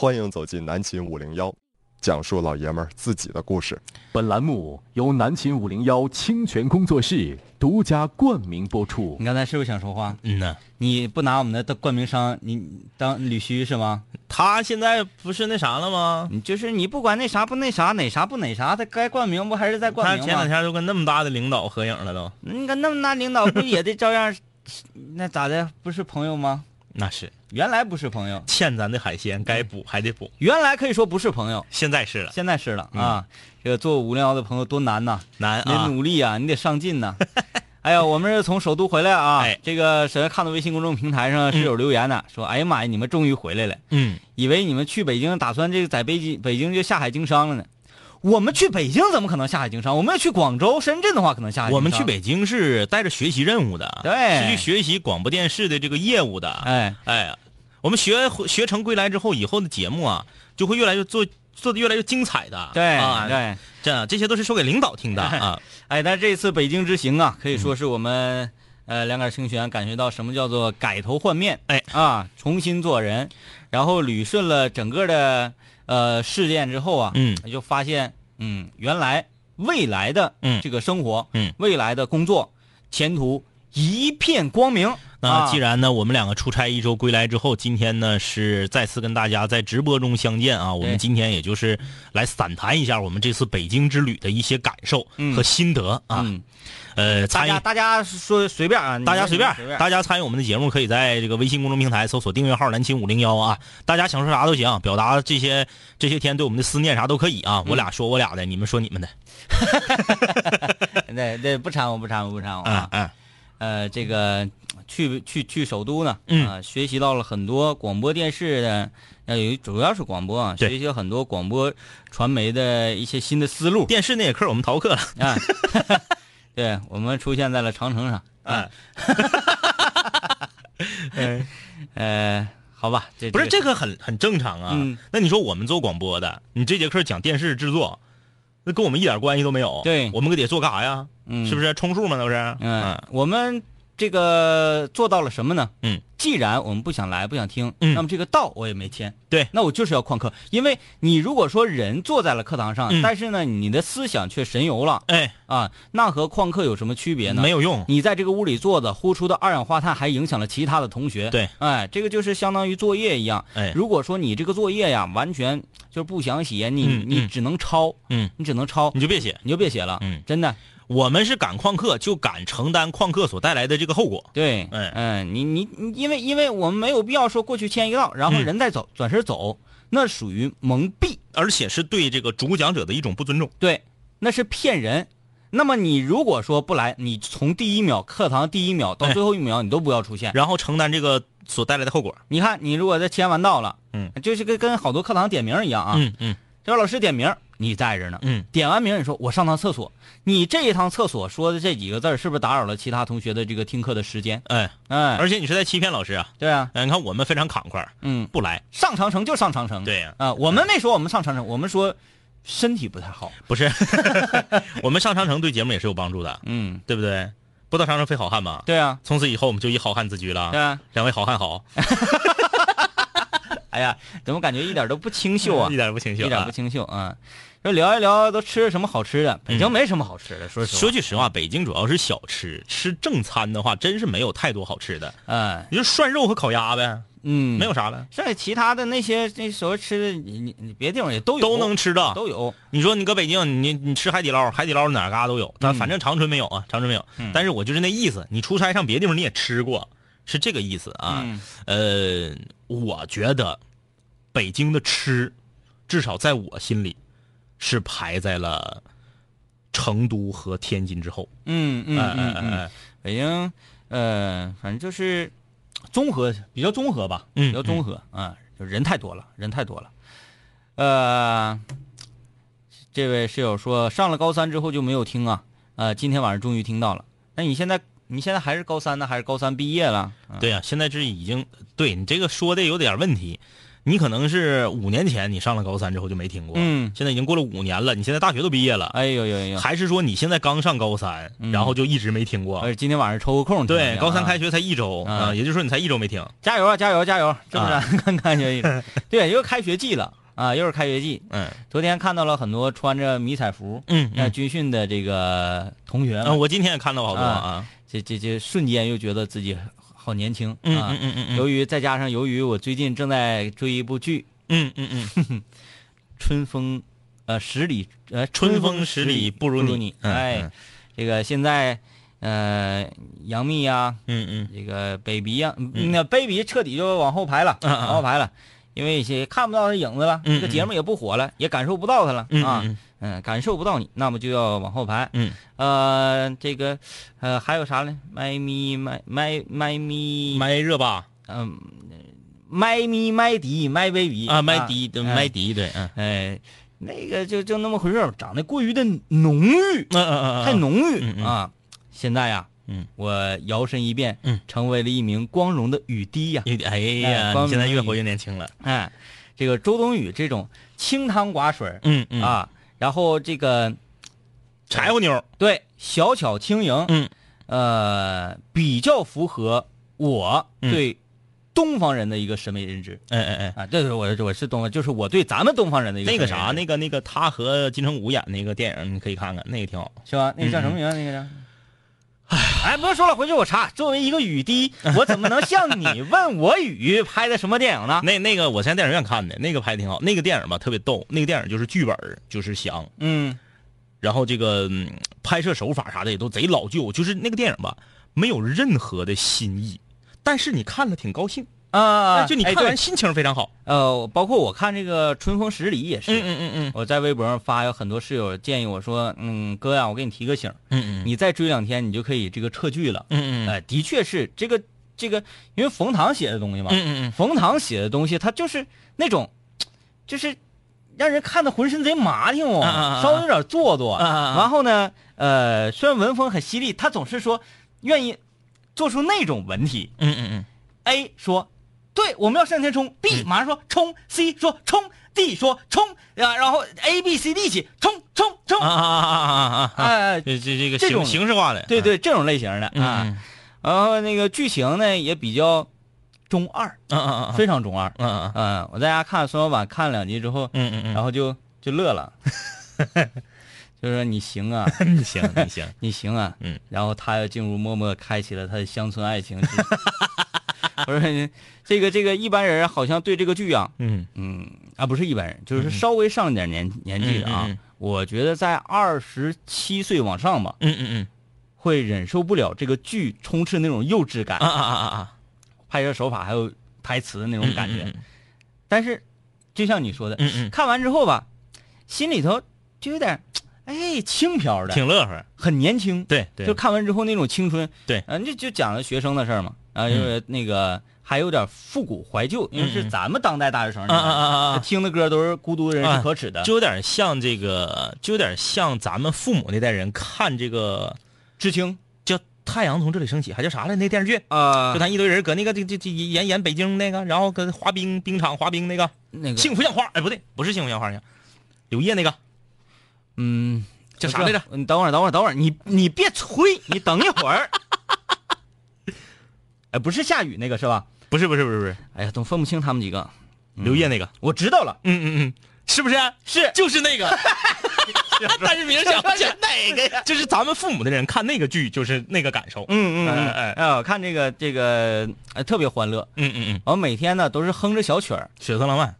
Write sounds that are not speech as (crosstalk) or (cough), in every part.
欢迎走进南秦五零幺，讲述老爷们儿自己的故事。本栏目由南秦五零幺清泉工作室独家冠名播出你。刚才是不是想说话？嗯呐，你不拿我们的冠名商，你当捋须是吗？他现在不是那啥了吗？你就是你不管那啥不那啥，哪啥不哪啥，他该冠名不还是在冠他前两吗？天都跟那么大的领导合影了都，你跟那么大领导不也得照样？那咋的？不是朋友吗？那是。原来不是朋友，欠咱的海鲜该补还得补，原来可以说不是朋友，现在是了，现在是了啊！这个做无聊的朋友多难呐，难啊！努力啊，你得上进呐。(laughs) 哎呀，我们是从首都回来啊，哎。这个首先看到微信公众平台上是有留言的，说：“哎呀妈呀，你们终于回来了。”嗯，以为你们去北京打算这个在北京北京就下海经商了呢。我们去北京怎么可能下海经商？我们要去广州、深圳的话，可能下海经商。我们去北京是带着学习任务的，对是去学习广播电视的这个业务的。哎，哎，我们学学成归来之后，以后的节目啊，就会越来越做做的越来越精彩的。对、啊，对，这这些都是说给领导听的啊。哎，但这次北京之行啊，可以说是我们、呃两杆清泉感觉到什么叫做改头换面，哎啊，重新做人，然后捋顺了整个的呃事件之后啊，嗯。就发现嗯，原来未来的嗯。这个生活，嗯。未来的工作前途一片光明。那啊既然呢，我们两个出差一周归来之后，今天呢是再次跟大家在直播中相见啊。我们今天也就是来散谈一下我们这次北京之旅的一些感受嗯和心得啊。嗯，呃，大参与家大家说随便啊，大家随便随，便，大家参与我们的节目，可以在这个微信公众平台搜索订阅号“南秦五零幺”啊。大家想说啥都行，表达这些这些天对我们的思念啥都可以啊。我俩说我俩的，你们说你们的。(laughs) 那那，不掺和不掺和不掺和嗯啊。嗯呃，这个去去去首都呢，嗯啊，学习到了很多广播电视的，呃，有主要是广播啊，学习了很多广播传媒的一些新的思路电视那节课我们逃课了。啊。(laughs) 对，我们出现在了长城上，(laughs) 嗯，呃，好吧，这不是这这个很很正常啊。嗯那你说我们做广播的，你这节课讲电视制作，那跟我们一点关系都没有。对我们可得做干啥呀？嗯是不是充数嘛？都是。嗯，我们这个做到了什么呢？嗯，既然我们不想来，不想听，嗯那么这个道我也没签。对那我就是要旷课，因为你如果说人坐在了课堂上，嗯但是呢，你的思想却神游了哎，啊，那和旷课有什么区别呢？没有用。你在这个屋里坐着，呼出的二氧化碳还影响了其他的同学。对，哎，这个就是相当于作业一样。哎如果说你这个作业呀，完全就是不想写，你、你只能抄，嗯，你只能抄，你就别写。你就别写了。嗯真的，我们是敢旷课，就敢承担旷课所带来的这个后果。对，嗯嗯，你你你，因为因为我们没有必要说过去签一个到，然后嗯人再走，转身走，那属于蒙蔽，而且是对这个主讲者的一种不尊重。对，那是骗人。那么你如果说不来，你从第一秒课堂第一秒到哎最后一秒，你都不要出现。然后承担这个所带来的后果。你看，你如果在签完到了，嗯，就是跟跟好多课堂点名一样啊，嗯嗯这个老师点名，你在这呢，嗯，点完名你说我上趟厕所，你这一趟厕所说的这几个字儿是不是打扰了其他同学的这个听课的时间？哎，哎，而且你是在欺骗老师啊！对啊，哎，你看我们非常慷慨，嗯，不来。上长城就上长城，对呀。啊，我们没说我们上长城，我们说身体不太好，不是，(laughs) 我们上长城对节目也是有帮助的，嗯，对不对？不到长城非好汉嘛。对啊，从此以后我们就以好汉自居了。对啊，两位好汉好，(laughs) 哎呀，怎么感觉一点都不清秀啊？(laughs) 一？点不清秀啊，一点不清秀啊！说聊一聊都吃什么好吃的，北京没什么好吃的，说实话。说句实话，北京主要是小吃，吃正餐的话，真是没有太多好吃的。嗯，你就涮肉和烤鸭呗，嗯，没有啥了，剩下其他的那些那所谓吃的，你你你别地方也都有，都能吃的。都有。你说你搁北京，你你吃海底捞，海底捞哪儿嘎都有，但嗯反正长春没有啊，长春没有。嗯但是我就是那意思，你出差上别的地方你也吃过，是这个意思啊。嗯呃，我觉得北京的吃，至少在我心里是排在了成都和天津之后。嗯嗯哎嗯嗯，哎哎北京，呃，反正就是综合，比较综合吧，嗯比较综合啊，就人太多了，人太多了。呃，这位室友说上了高三之后就没有听啊，呃，今天晚上终于听到了。那你现在你现在还是高三呢，还是高三毕业了？啊对呀、现在这已经对你这个说的有点问题。你可能是五年前你上了高三之后就没听过，嗯现在已经过了五年了，你现在大学都毕业了，哎呦呦呦！还是说你现在刚上高三，嗯然后就一直没听过？而且今天晚上抽个空对，啊，高三开学才一周啊啊，也就是说你才一周没听。加油啊，加油，加油！是不是？啊 (laughs) 看开学季，对，又开学季了啊，又是开学季。嗯昨天看到了很多穿着迷彩服、嗯嗯，军训的这个同学啊，们，我今天也看到好多啊，这这这瞬间又觉得自己好年轻嗯啊嗯。嗯嗯嗯。由于再加上由于我最近正在追一部剧。嗯嗯嗯，《(laughs) 春风》，呃，十里呃，春风风十里不不如你。你。嗯。哎嗯，这个现在呃，杨幂呀，嗯嗯。这个 baby 呀，嗯那 baby 彻底就往后排了，往后排了，因为一些看不到他影子了，嗯这个节目也不火了，也感受不到他了嗯啊，嗯嗯，感受不到你，那么就要往后排。嗯。呃，这个呃还有啥呢？麦咪麦麦麦咪，麦热巴。嗯，麦咪麦迪麦 baby 啊，麦迪麦迪对，嗯。哎，那个就就那么回事儿长得过于的浓郁，嗯嗯嗯，太浓郁、啊！现在呀，嗯，我摇身一变，嗯，成为了一名光荣的雨滴呀！哎哎呀，现在越活越年轻了。哎，这个周冬雨这种清汤寡水儿嗯嗯，啊，然后这个柴火妞，对小巧轻盈，嗯呃，比较符合我嗯对东方人的一个审美认知、哎哎哎，啊。这是，我我是东方，就是我对咱们东方人的一个那个啥，那个那个他和金城武演那个电影，你可以看看，那个挺好。是吧？那个叫什么名儿？那个叫。哎，不用说了，回去我查。作为一个雨滴，我怎么能像你 (laughs) 问我雨拍的什么电影呢？那那个我在电影院看的，那个拍的挺好。那个电影吧特别逗，那个电影就是剧本就是香，嗯然后这个、嗯拍摄手法啥的也都贼老旧，就是那个电影吧没有任何的新意，但是你看了挺高兴，啊，就你看完心情非常好。呃，包括我看这个《春风十里》也是，嗯嗯嗯我在微博上发，有很多室友建议我说，嗯，哥呀，我给你提个醒，嗯嗯你再追两天，你就可以这个撤剧了。嗯嗯哎，的确是这个这个，因为冯唐写的东西嘛，嗯嗯冯唐写的东西，他就是那种，就是让人看的浑身贼麻挺哦，稍微有点做作。然后呢，呃，虽然文风很犀利，他总是说愿意做出那种文体。嗯嗯嗯。A 说，对，我们要向前冲。B 马上说冲。C 说冲。D 说冲。啊，然后 A B C D 一起冲冲冲。啊啊啊啊啊啊！哎，这这这个这种形形式化的，对对，这种类型的嗯啊。然后那个剧情呢也比较中二，嗯嗯嗯非常中二。嗯嗯嗯，我在家看孙老板看了两集之后，嗯嗯嗯，然后就就乐了，就说你行啊，你行你行，你行啊，嗯，然后他又进入默默开启了他的乡村爱情之。(laughs) 我说这个这个一般人好像对这个剧啊，嗯。嗯啊不是一般人，就是稍微上一点年年纪的啊，我觉得在二十七岁往上吧，嗯嗯嗯。会忍受不了这个剧充斥那种幼稚感，嗯啊啊啊啊，拍摄手法还有台词的那种感觉。嗯但是，就像你说的，嗯嗯，看完之后吧，心里头就有点，哎，轻飘的，挺乐呵，很年轻。对对，就看完之后那种青春，对。嗯、就就讲了学生的事儿嘛，啊，因为那个还有点复古怀旧，因为是咱们当代大学生，听的歌都是孤独的人啊是可耻的，就有点像这个，就有点像咱们父母那代人看这个知青叫《太阳从这里升起》，还叫啥来？那电视剧，啊就，他一堆人搁那个这这这演演北京那个，然后跟滑冰冰场滑冰那个那个幸福像花，哎不对，不是幸福像花呀，柳叶那个嗯，叫啥来着？你等会儿，等会儿，等会儿，你你别催，你等一会儿。哎，不是下雨那个是吧？不是不是不是不是哎呀，总分不清他们几个。刘烨那个，我知道了，嗯嗯嗯，是不是？是就是那个，(laughs) (laughs) 但是名想不起来 (laughs) 哪个呀？就是咱们父母的人看那个剧，就是那个感受。嗯嗯嗯，哎哎看这个这个哎特别欢乐，嗯嗯嗯，我每天呢都是哼着小曲儿血色浪漫，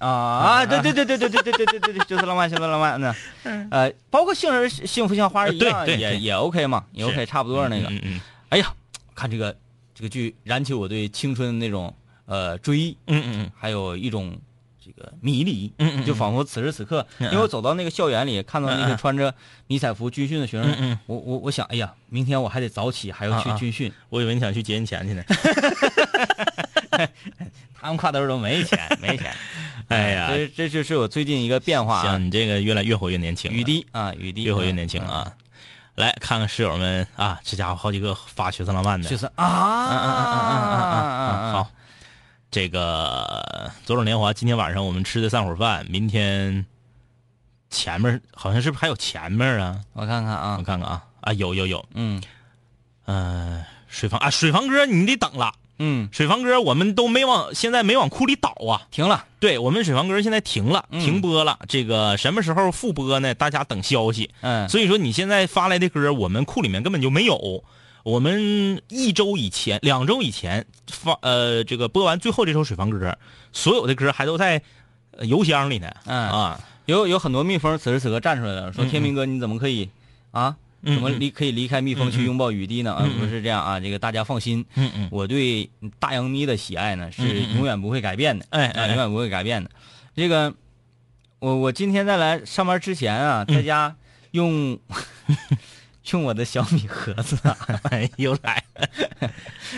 啊啊，对对对对对对对对对对对，就是浪漫，就是浪漫呢。呃，包括杏仁幸福像花儿一样，也也 OK 嘛，也 OK，差不多那个。嗯嗯哎呀，看这个这个剧燃起我对青春那种呃追忆，嗯嗯嗯。还有一种这个迷离，嗯嗯嗯。就仿佛此时此刻，因为我走到那个校园里，看到那个穿着迷彩服军训的学生，嗯嗯。我我我想，哎呀，明天我还得早起，还要去军训，(laughs) 我以为你想去劫人钱去呢。(laughs) 他们挎兜都没钱，没钱。(laughs) 哎呀。这这就是我最近一个变化啊。行，，你这个越来越活越年轻，雨滴啊，雨滴，越活越年轻啊！来看看室友们啊，这家伙好几个发血色浪漫的，就是嗯嗯嗯嗯嗯嗯嗯，啊，好，这个左手年华，今天晚上我们吃的散伙饭，明天前面好像是不是还有前面啊？我看看啊我啊，看看啊啊，有有有，嗯嗯、水房啊，水房哥你得等了，嗯，水房歌我们都没往现在没往库里倒啊。停了，对我们水房歌现在停了，嗯停播了。这个什么时候复播呢？大家等消息。嗯所以说你现在发来的歌，我们库里面根本就没有。我们一周以前、两周以前发呃这个播完最后这首水房歌，所有的歌还都在呃邮箱里呢。嗯啊，有有很多蜜蜂此时此刻站出来了，说嗯天明哥你怎么可以啊？嗯怎么离可以离开蜜蜂去拥抱雨滴呢？啊不是这样啊，这个大家放心，嗯嗯，我对大洋咪的喜爱呢是永远不会改变的，哎永远不会改变的。这个，我我今天在来上班之前啊，嗯。在家用用我的小米盒子又来，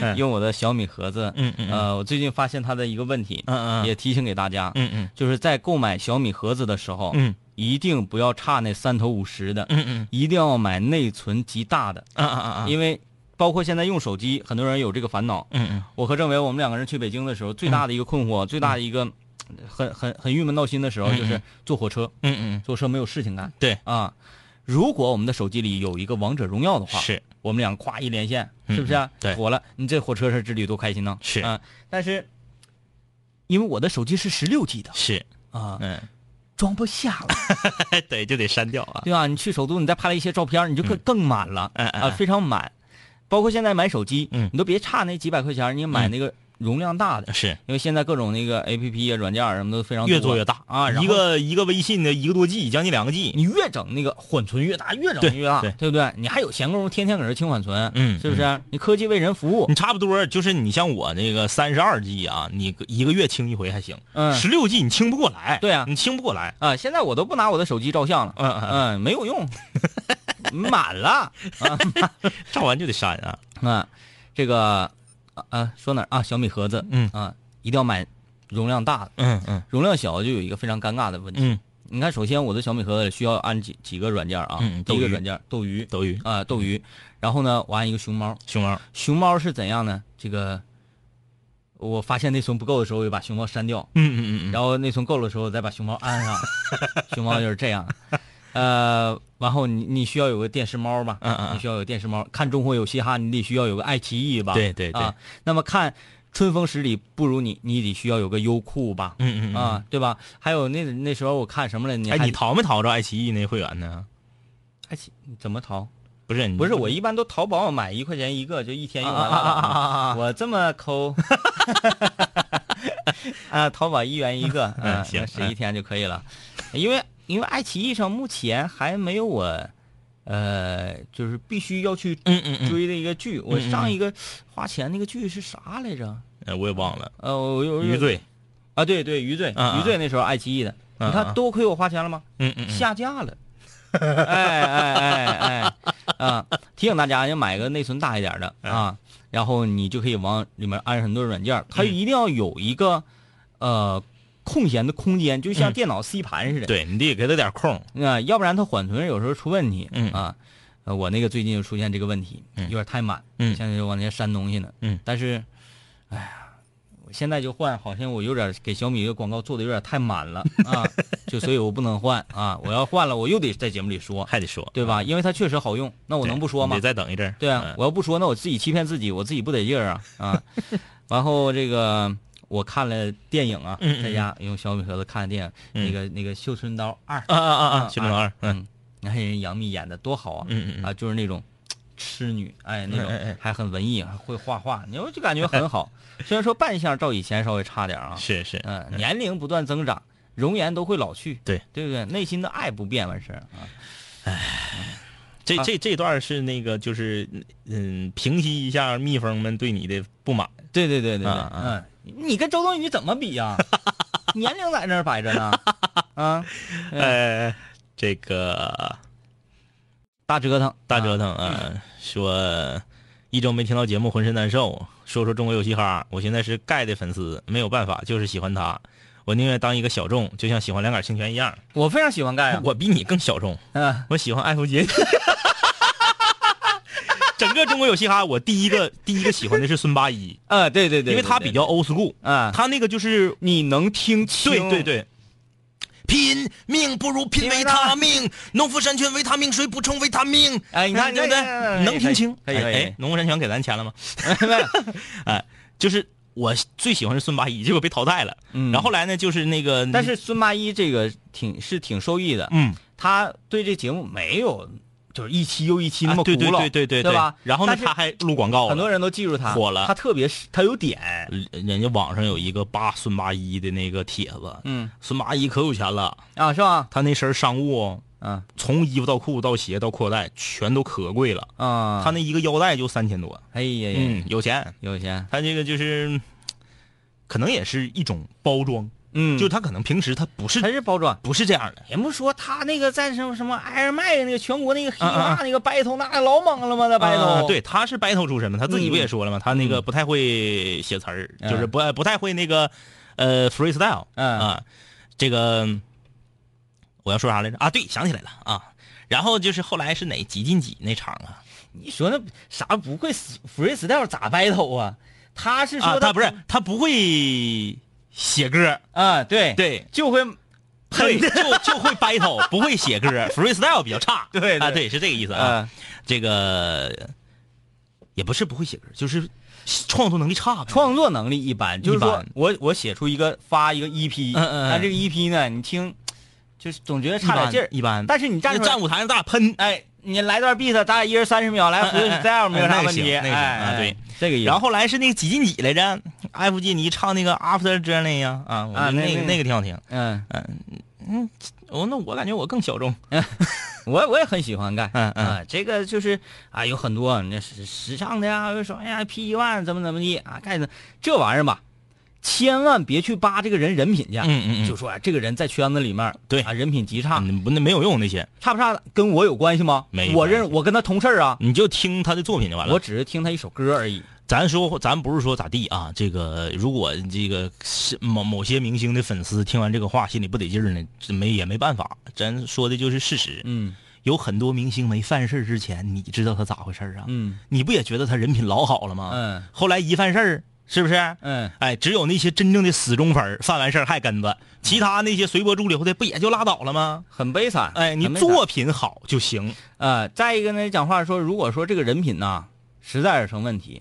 了用我的小米盒子，(laughs) 嗯嗯嗯。呃，我最近发现它的一个问题，嗯嗯。也提醒给大家，嗯嗯。就是在购买小米盒子的时候，嗯。一定不要差那三头五十的，嗯嗯。一定要买内存极大的，啊啊啊，因为包括现在用手机，很多人有这个烦恼。嗯嗯。我和政委我们两个人去北京的时候，最大的一个困惑，最大的一个呃很很很郁闷闹心的时候，嗯就是坐火车，嗯嗯，坐车没有事情干对，啊。如果我们的手机里有一个王者荣耀的话，是我们俩夸一连线，嗯是不是、啊？对火了，你这火车上之旅多开心呢？是啊，但是因为我的手机是十六 G 的是，啊，嗯，装不下了。(laughs) 对，就得删掉啊。对吧？你去首都，你再拍了一些照片，你就更更满了，啊，非常满。包括现在买手机，嗯你都别差那几百块钱，你买那个容量大的，是。因为现在各种那个 A P P 啊、软件啊什么都非常越做越大。啊。一个一个微信的一个多 G，将近两个 G。你越整那个缓存越大，越整越大，对。对不对？你还有闲工夫天天搁这清缓存，嗯是不是？你科技为人服务。你，差不多就是你像我那个三十二 G 啊，你一个月清一回还行，嗯。十六 G 你清不过来，对啊。你清不过来，啊，现在我都不拿我的手机照相了，嗯嗯。嗯，没有用，(laughs) 满了。照完就得删啊，啊。这个啊啊，说哪儿啊？小米盒子，嗯啊，一定要买容量大的。嗯嗯容量小就有一个非常尴尬的问题。嗯，你看，首先我的小米盒子需要安几几个软件啊？嗯第一个软件斗鱼斗鱼啊、斗鱼。然后呢，我安一个熊猫。熊猫，熊猫是怎样呢？这个我发现内存不够的时候，我就把熊猫删掉，嗯嗯嗯嗯，然后内存够的时候再把熊猫安上。(laughs) 熊猫就是这样。呃，然后你你需要有个电视猫吧？嗯嗯嗯你需要有电视猫。看中国有嘻哈，你得需要有个爱奇艺吧？对对对啊，那么看春风十里不如你，你得需要有个优酷吧？嗯嗯嗯啊，对吧？还有那那时候我看什么了？你哎，还你淘没淘着爱奇艺那会员呢？爱奇怎么淘？不是，不是我一般都淘宝买一块钱一个，就一天用完我这么抠 (laughs) 啊，淘宝一元一个，嗯嗯，行十一天就可以了。因为因为爱奇艺上目前还没有我，呃，就是必须要去追的一个剧。我嗯嗯上一个花钱那个剧是啥来着？哎我也忘了，呃，我有余罪，啊，对对，余罪，余罪那时候爱奇艺的，你看多亏我花钱了吗？嗯嗯嗯，下架了。哎哎哎哎啊！提醒大家要买个内存大一点的嗯啊，然后你就可以往里面安很多软件。它一定要有一个呃空闲的空间，就像嗯电脑 C 盘似的。对你得给他点空，啊，要不然它缓存有时候出问题。嗯啊，呃我那个最近就出现这个问题，嗯有点太满，嗯现在就往那删东西呢。嗯但是，哎呀，我现在就换，好像我有点给小米的广告做的有点太满了啊，就所以我不能换啊，我要换了，我又得在节目里说，还得说，对吧？因为它确实好用，那我能不说吗你得？再等一阵对啊，嗯我要不说，那我自己欺骗自己，我自己不得劲儿啊啊！(laughs) 然后这个我看了电影啊，在家用小米盒子看的电影，嗯那个那个《绣春刀二》啊啊啊啊，新中二，嗯嗯，你看人杨幂演的多好啊，嗯嗯嗯啊，就是那种痴女，哎，那种哎哎哎还很文艺，还会画画，你说就感觉很好。虽然说扮相照以前稍微差点啊，(laughs) 是是，嗯，年龄不断增长，容颜都会老去，对对不对？内心的爱不变完事儿啊。啊这这这段是那个就是嗯，平息一下蜜蜂们对你的不满。对对对对对，嗯，你跟周冬雨怎么比呀、(laughs) 年龄在那儿摆着呢，(laughs) 啊，嗯呃，这个大折腾，大折腾啊，说一周没听到节目，浑身难受。说说中国有嘻哈，我现在是盖的粉丝，没有办法，就是喜欢他。我宁愿当一个小众，就像喜欢两杆清泉一样。我非常喜欢盖啊，我比你更小众，嗯，我喜欢艾弗杰尼。整个中国有嘻哈，我第一个 (laughs) 第一个喜欢的是孙八一，啊，对对对，对因为他比较 old school，啊，他那个就是你能听清，对对对。拼命不如拼维他命，农夫山泉维他命水补充维他命。哎，你看对不对？能听清。可以可以哎哎，农夫山泉给咱钱了吗？(laughs) 哎，就是我最喜欢是孙八一，结果被淘汰了。嗯然后后来呢，就是那个，但是孙八一这个挺是挺受益的，嗯，他对这节目没有就是一期又一期那么啊对对古老，对对对对吧？然后呢，他还录广告，很多人都记住他火了他特别是他有点，人人家网上有一个八孙八一的那个帖子，嗯孙八一可有钱了，啊，是吧？他那身商务嗯从衣服到裤到鞋到裤带全都可贵了，啊，他那一个腰带就三千多，哎呀呀，嗯，有钱。有钱，他这个就是，可能也是一种包装，嗯，就他可能平时他不是他是包装。不是这样的，人不说他那个在什么什么艾尔麦那个全国那个黑啊啊啊马那个 battle 那老猛了吗？那 battle 啊对，他是 battle 出身嘛，他自己不也说了吗？他那个嗯不太会写词儿，嗯就是不不太会那个呃 freestyle 嗯啊，这个我要说啥来着啊？对，想起来了啊。然后就是后来是哪几进几那场啊？你说那啥不会 freestyle 咋 battle 啊？他是说啊，他不是他不会写歌，啊，对。对。就会对，就就会 battle，不会写歌，(laughs) freestyle 比较差。对对。啊，对，是这个意思啊。啊，这个也不是不会写歌，就是创作能力差。创作能力一般，就是说我我写出一个发一个 EP，嗯嗯嗯。但这个 EP 呢，你听就是总觉得差点劲儿，一般，但是你站站舞台上咱俩喷，哎，你来段 beat，咱俩一人三十秒，来嗯嗯嗯 freestyle 没有啥问题，哎对，这个意思。然后后来是那个几进几来着？艾弗杰尼唱那个 After Journey 呀，啊，我觉得那个啊那个挺好听。嗯，哦，那我感觉我更小众。(laughs) 我我也很喜欢盖，嗯嗯啊，这个就是啊，有很多那时时尚的呀，又说哎呀 P 一万怎么怎么地啊，盖的这玩意儿吧，千万别去扒这个人人品去，嗯嗯嗯就说、啊、这个人在圈子里面对啊人品极差，嗯，不，那没有用那些，差不差跟我有关系吗？没我认我跟他同事啊，你就听他的作品就完了。我只是听他一首歌而已。咱说，咱不是说咋地啊？这个如果这个是某某些明星的粉丝听完这个话心里不得劲儿呢，这没也没办法。咱说的就是事实。嗯有很多明星没犯事儿之前，你知道他咋回事儿啊？嗯你不也觉得他人品老好了吗？嗯后来一犯事儿，是不是？嗯，哎，只有那些真正的死忠粉儿犯完事儿还跟着，其他那些随波逐流的不也就拉倒了吗？很悲惨。哎，你作品好就行。呃，再一个呢，讲话说，如果说这个人品呐实在是成问题，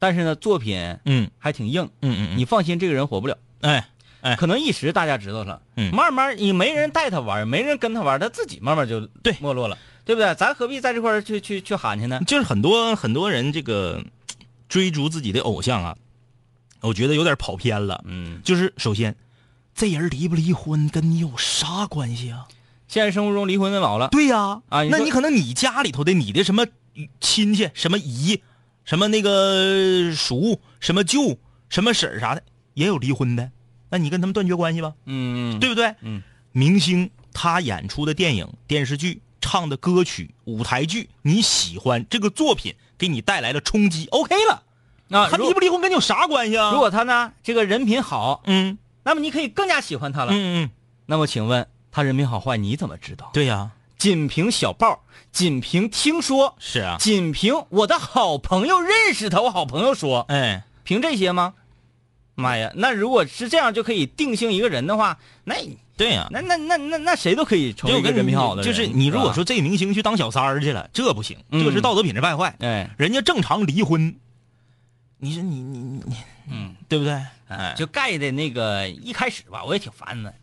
但是呢作品嗯还挺硬，嗯嗯你放心，这个人火不了。哎哎可能一时大家知道了，嗯慢慢你没人带他玩，没人跟他玩，他自己慢慢就对没落了，对不对？咱何必在这块儿去去去喊去呢？就是很多很多人这个追逐自己的偶像啊，我觉得有点跑偏了。嗯，就是首先，这人离不离婚跟你有啥关系啊？现实生活中离婚的老了，对呀、啊你那你可能你家里头的你的什么亲戚、什么姨、什么那个叔、什么舅、什么婶儿啥的，也有离婚的，那你跟他们断绝关系吧，嗯，对不对？嗯，明星他演出的电影、电视剧、唱的歌曲、舞台剧，你喜欢这个作品，给你带来了冲击，OK 了。啊，如他离不离婚跟你有啥关系啊？如果他呢这个人品好，嗯那么你可以更加喜欢他了。嗯嗯，那么请问他人品好坏你怎么知道？对呀、仅凭小报，仅凭听说，是啊，仅凭我的好朋友认识他，我好朋友说，哎，凭这些吗？妈呀，那如果是这样就可以定性一个人的话，那对呀、那那那那那谁都可以成为人品好的人。就是你如果说这个明星去当小三儿去了，这不行，嗯这是道德品质败坏。哎，人家正常离婚，你说你你你你，嗯，对不对？哎，就盖的那个一开始吧，我也挺烦的，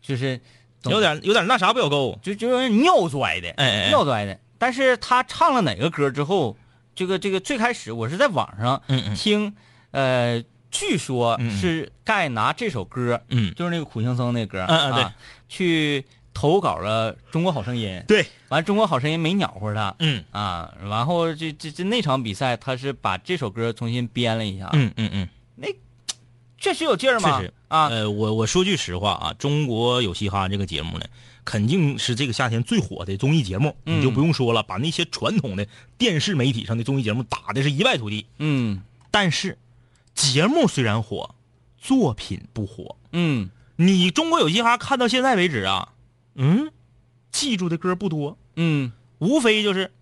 就是有点有点那啥不小够。就就有点尿拽的，哎哎尿拽的。但是他唱了哪个歌之后，这个这个最开始我是在网上听，呃，据说是盖拿这首歌，嗯，就是那个苦行僧那歌，嗯嗯对。啊，去投稿了《中国好声音》，对，完《中国好声音》没鸟乎他，嗯。啊，然后这这这那场比赛他是把这首歌重新编了一下，嗯嗯嗯，那确实有劲儿嘛，确实。啊，呃，我我说句实话啊，中国有嘻哈这个节目呢，肯定是这个夏天最火的综艺节目，嗯。你就不用说了，把那些传统的电视媒体上的综艺节目打的是一败涂地。嗯。但是，节目虽然火，作品不火。嗯。你中国有嘻哈看到现在为止啊，嗯，记住的歌不多，嗯。无非就是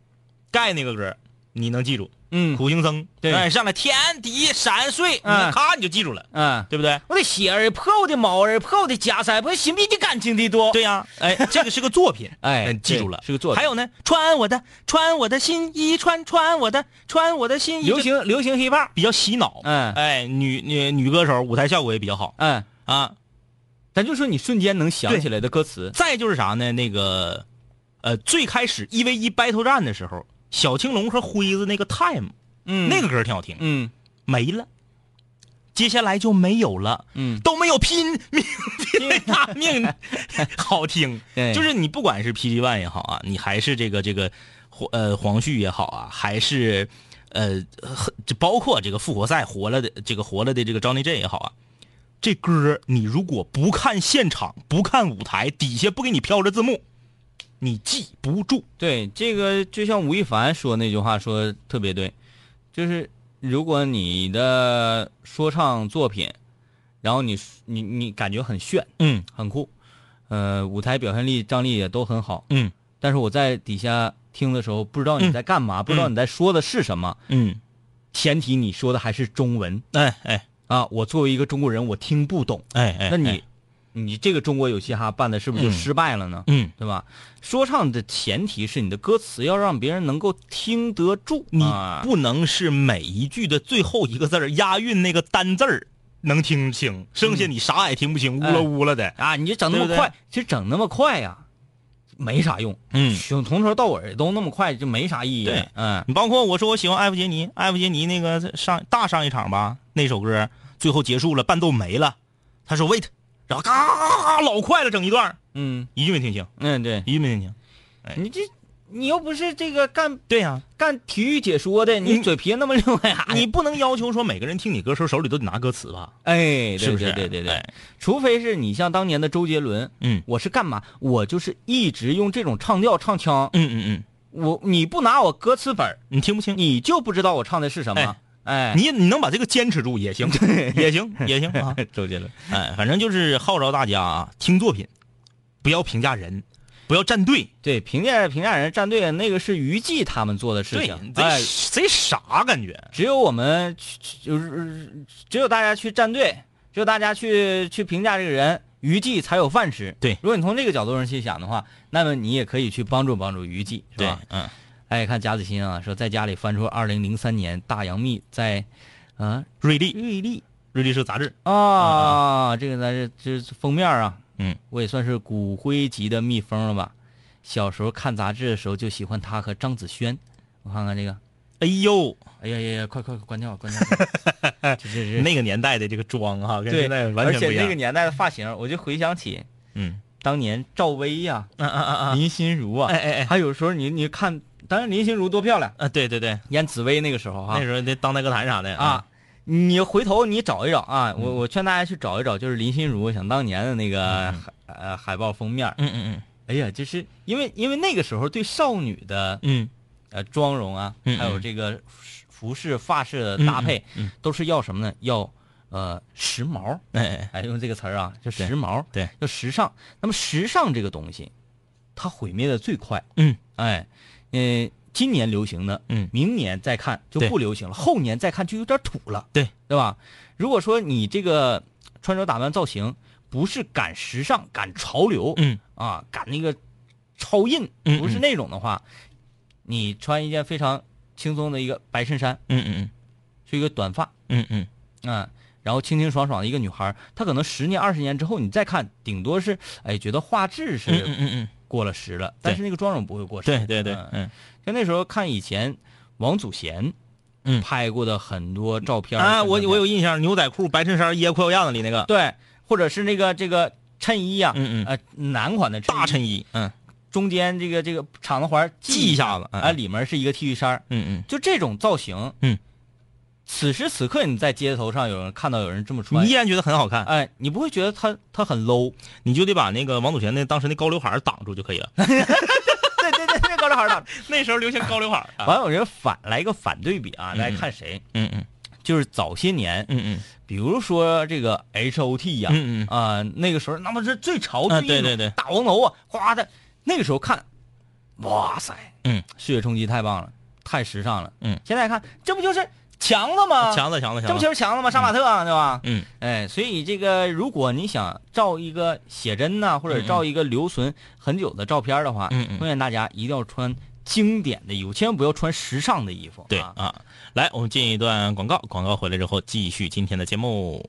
盖那个歌，你能记住。嗯。苦行僧，对。哎，上来天地山水，嗯。咔你就记住了，嗯，对不对？我的血儿破，我的毛儿破，我的家山破，心比你干净的多。对呀、哎，这个是个作品，(laughs) 哎嗯记住了，是个作品。还有呢，穿我的，穿我的新衣，穿穿我的，穿我的新衣，流行流行 hiphop，比较洗脑，嗯。哎，女女女歌手舞台效果也比较好。嗯，啊。咱就说你瞬间能想起来的歌词，再就是啥呢？那个，呃，最开始一 v 一 battle 战的时候，小青龙和辉子那个 time，、嗯。那个歌挺好听，嗯。没了，接下来就没有了。嗯，都没有拼命拼的大命。(laughs) 好听。对，就是你不管是 PG One 也好啊，你还是这个这个黄呃黄旭也好啊，还是呃就包括这个复活赛活了的这个活了的这个 Johnny J 也好啊，这歌你如果不看现场，不看舞台，底下不给你飘着字幕，你记不住。对，这个就像吴亦凡说那句话说得特别对，就是如果你的说唱作品，然后你你你感觉很炫嗯。很酷，呃，舞台表现力张力也都很好，嗯。但是我在底下听的时候不知道你在干嘛，不知道你在说的是什么，嗯，前提你说的还是中文哎哎啊，我作为一个中国人我听不懂，哎哎，那你哎你这个中国有嘻哈办的是不是就嗯失败了呢？嗯。对吧？说唱的前提是你的歌词要让别人能够听得住，你啊不能是每一句的最后一个字儿押韵那个单字儿能听清，剩下你啥也听不清，乌了乌了的。啊，你就整那么对对快，其实整那么快呀，没啥用。嗯从从头到尾都那么快，就没啥意义。对嗯，你包括我说我喜欢艾弗杰尼，艾弗杰尼那个上大上一场吧，那首歌最后结束了，伴奏没了，他说 wait，然后嘎嘎嘎嘎老快了，整一段嗯一句没听清，嗯，对，一句没听清。哎你这你又不是这个干对呀、干体育解说的，你你嘴皮那么溜呀？(laughs) 你不能要求说每个人听你歌时候手里都得拿歌词吧？哎，对是不是？对对对对哎，除非是你像当年的周杰伦，嗯我是干嘛？我就是一直用这种唱调唱腔，嗯嗯嗯，我你不拿我歌词本你听不清，你就不知道我唱的是什么。哎，你你能把这个坚持住也行，也行也行啊。(laughs) 周杰伦，哎，反正就是号召大家啊，听作品，不要评价人，不要站队，对评价评价人站队，那个是娱记他们做的事对情，，贼、哎，贼傻感觉。只有我们去去就是只有大家去站队，只有大家去去评价这个人，娱记才有饭吃。对。如果你从这个角度上去想的话，那么你也可以去帮助帮助娱记，是吧？，嗯，哎，看贾子欣啊，说在家里翻出二零零三年大杨幂在，啊，瑞丽，瑞丽。瑞丽是杂志，啊，这个咱这这是封面啊，嗯，我也算是骨灰级的蜜蜂了吧。小时候看杂志的时候就喜欢他和张子萱，我看看这个，哎呦，哎呀呀呀，快快快关掉关掉，这这这那个年代的这个妆哈，跟对，现在完而且全不一样。那个年代的发型，我就回想起嗯，当年赵薇呀、啊啊啊啊，林心如啊，哎哎哎。还有时候你你看，当然林心如多漂亮，啊，对对对，演紫薇那个时候哈那时候那当代歌坛啥的啊，，你回头你找一找啊，嗯。我我劝大家去找一找，就是林心如想当年的那个海呃海报封面，嗯嗯嗯。哎呀，就是因为因为那个时候对少女的嗯。呃妆容啊，还有这个服饰发饰的搭配，都是要什么呢？要呃时髦，嗯，哎哎，哎，用这个词儿啊，就时髦，对，叫时尚。那么时尚这个东西，它毁灭的最快，嗯，哎，呃，今年流行的，嗯。明年再看就不流行了，后年再看就有点土了，对，对吧？如果说你这个穿着打扮造型不是赶时尚、赶潮流，嗯。啊，赶那个超印，嗯不是那种的话，你穿一件非常轻松的一个白衬衫，嗯嗯嗯。是一个短发，嗯嗯。啊，然后清清爽爽的一个女孩，她可能十年、二十年之后你再看，顶多是哎觉得画质嗯是嗯嗯过了时了，但是那个妆容不会过时。对对对，嗯。嗯。就那时候看以前王祖贤，嗯。拍过的很多照片啊，我我有印象，牛仔裤、白衬衫、掖裤腰样子里那个，对，或者是那个这个衬衣呀、嗯嗯。呃，男款的衬大衬衣，嗯。中间这个这个长的环系一下子嗯。啊，里面是一个 T 恤衫，嗯嗯，就这种造型，嗯，此时此刻你在街头上有人看到有人这么穿你依，然觉得很好看，哎，你不会觉得他他很 low？你就得把那个王祖贤那当时那高刘海挡住就可以了。(laughs) 对对对，那高刘海儿打。那时候流行高刘海完了，有人反来一个反对比啊，嗯来看谁？嗯嗯就是早些年，嗯嗯比如说这个 H O T 呀，嗯嗯啊、那个时候那么是最潮啊最硬对对对大黄头啊，哗的，那个时候看，哇塞，嗯，视觉冲击太棒了。太时尚了。嗯，现在看这不就是强子吗？强子强子强子，这不就是强子吗？杀马特啊，对吧？嗯哎，所以这个如果你想照一个写真呐、或者照一个留存很久的照片的话，嗯嗯奉劝大家一定要穿经典的衣服，千万不要穿时尚的衣服。啊对啊。来，我们进一段广告，广告回来之后继续今天的节目。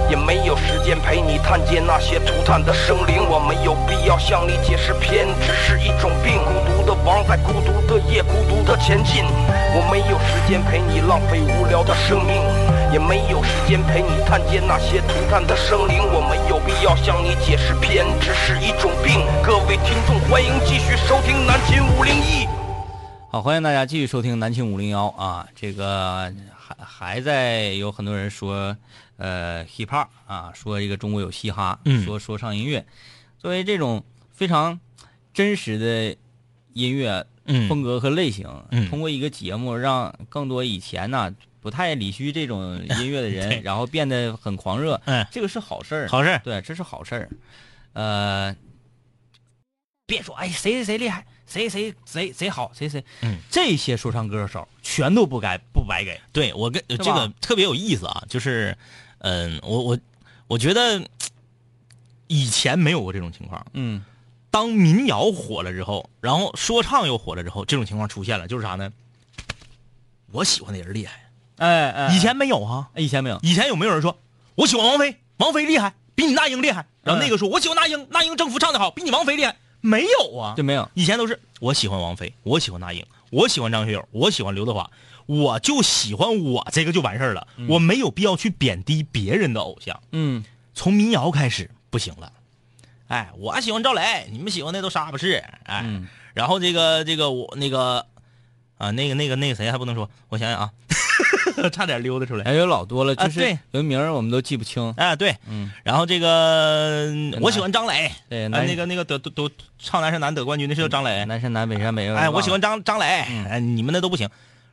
也没有时间陪你探见那些涂炭的生灵，我没有必要向你解释偏执是一种病。孤独的王在孤独的夜孤独的前进，我没有时间陪你浪费无聊的生命，也没有时间陪你探见那些涂炭的生灵，我没有必要向你解释偏执是一种病。各位听众，欢迎继续收听南秦五零一。好，欢迎大家继续收听南青五零幺啊，这个还还在有很多人说，呃，hip hop 啊，说一个中国有嘻哈，嗯。说说唱音乐，作为这种非常真实的音乐嗯。风格和类型，嗯。通过一个节目，让更多以前呢不太理虚这种 (laughs) 音乐的人，然后变得很狂热，嗯。这个是好事儿，好事儿。对，这是好事儿。呃，别说哎谁谁谁厉害，谁谁谁谁好，谁谁，嗯，这些说唱歌手全都不该不白给。对我跟这个特别有意思啊，就是，嗯、我我我觉得以前没有过这种情况。嗯当民谣火了之后，然后说唱又火了之后，这种情况出现了，就是啥呢？我喜欢的人厉害，哎哎，以前没有啊。以前没有，以前有没有人说我喜欢王菲，王菲厉害，比你那英厉害？然后那个说我喜欢那英，那英征服唱的好，比你王菲厉害？没有啊，就没有。以前都是我喜欢王菲，我喜欢那英，我喜欢张学友，我喜欢刘德华，我就喜欢我这个就完事儿了，我没有必要去贬低别人的偶像。嗯。从民谣开始不行了，哎，我喜欢赵雷，你们喜欢的都啥不是？哎，嗯。然后这个这个我那个啊那个那个那个谁还不能说，我想想啊，(laughs) 差点溜达出来。哎，有老多了，就是啊对。有名儿我们都记不清。哎，对，嗯，然后这个我喜欢张磊，对，哎，那个那个得得得唱南山南得冠军那是叫张磊，南山南北山北。哎，我喜欢张张磊，嗯。哎，你们那都不行。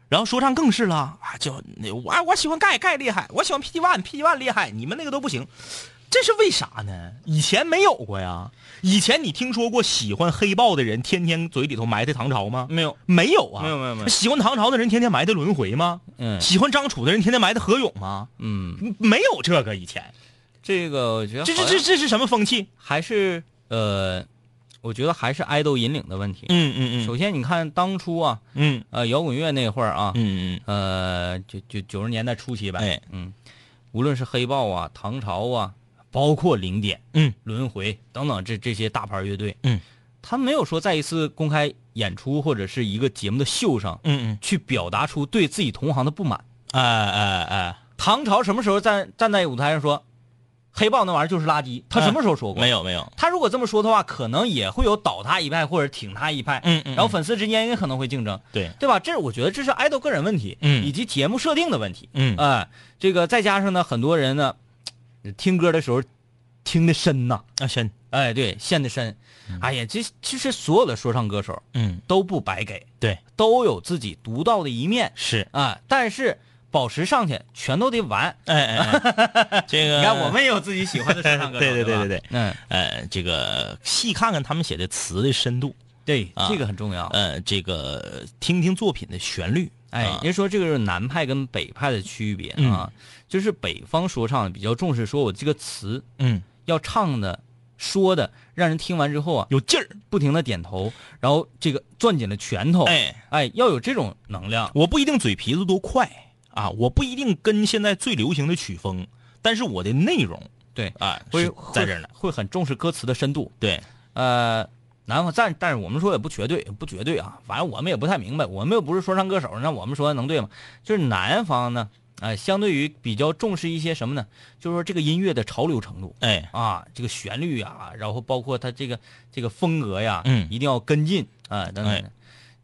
然后说唱更是了啊，就我我喜欢盖盖厉害，我喜欢 PG One，PG One 厉害，你们那个都不行，这是为啥呢？以前没有过呀。以前你听说过喜欢黑豹的人天天嘴里头埋汰唐朝吗？没有？没有啊，没有没有没有喜欢唐朝的人天天埋汰轮回吗？嗯喜欢张楚的人天天埋汰何勇吗？嗯，没有这个以前，这个我觉得这这这这是什么风气？还是呃，我觉得还是爱豆引领的问题。嗯嗯嗯。首先，你看当初啊，嗯。呃，摇滚乐那会儿啊，嗯嗯呃，就就九十年代初期吧，哎。嗯，无论是黑豹啊、唐朝啊，包括零点、嗯。轮回等等这这些大牌乐队，嗯，他没有说在一次公开演出或者是一个节目的秀上嗯嗯，去表达出对自己同行的不满。哎哎哎，唐朝什么时候站站在舞台上说黑豹那玩意儿就是垃圾？他什么时候说过？没有没有，他如果这么说的话，可能也会有倒他一派或者挺他一派，嗯嗯然后粉丝之间也可能会竞争，对，对吧？这我觉得这是爱豆个人问题，嗯以及节目设定的问题，嗯。哎、这个再加上呢，很多人呢，听歌的时候听的深呐，啊深，哎，对，陷的深，哎呀，这其实所有的说唱歌手嗯。都不白给，对，都有自己独到的一面。是，啊，但是宝石上去全都得完。哎 (laughs) 这个你看，我们也有自己喜欢的说唱歌手，(laughs) 对对对对对，嗯，呃，这个细看看他们写的词的深度，对，啊。这个很重要。呃，这个听听作品的旋律，哎啊，人说这个是南派跟北派的区别嗯。啊，就是北方说唱比较重视说我这个词嗯。要唱的、说的，让人听完之后啊，有劲儿。不停的点头，然后这个攥紧了拳头，哎，哎，要有这种能量。我不一定嘴皮子多快啊，我不一定跟现在最流行的曲风，但是我的内容对，啊会是在这儿呢。会很重视歌词的深度。对，呃，南方但但是我们说也不绝对，不绝对啊，反正我们也不太明白，我们又不是说唱歌手，那我们说能对吗？就是南方呢，呃，相对于比较重视一些什么呢？就是说这个音乐的潮流程度哎，啊，这个旋律啊，然后包括它这个这个风格呀，嗯一定要跟进啊，等等哎。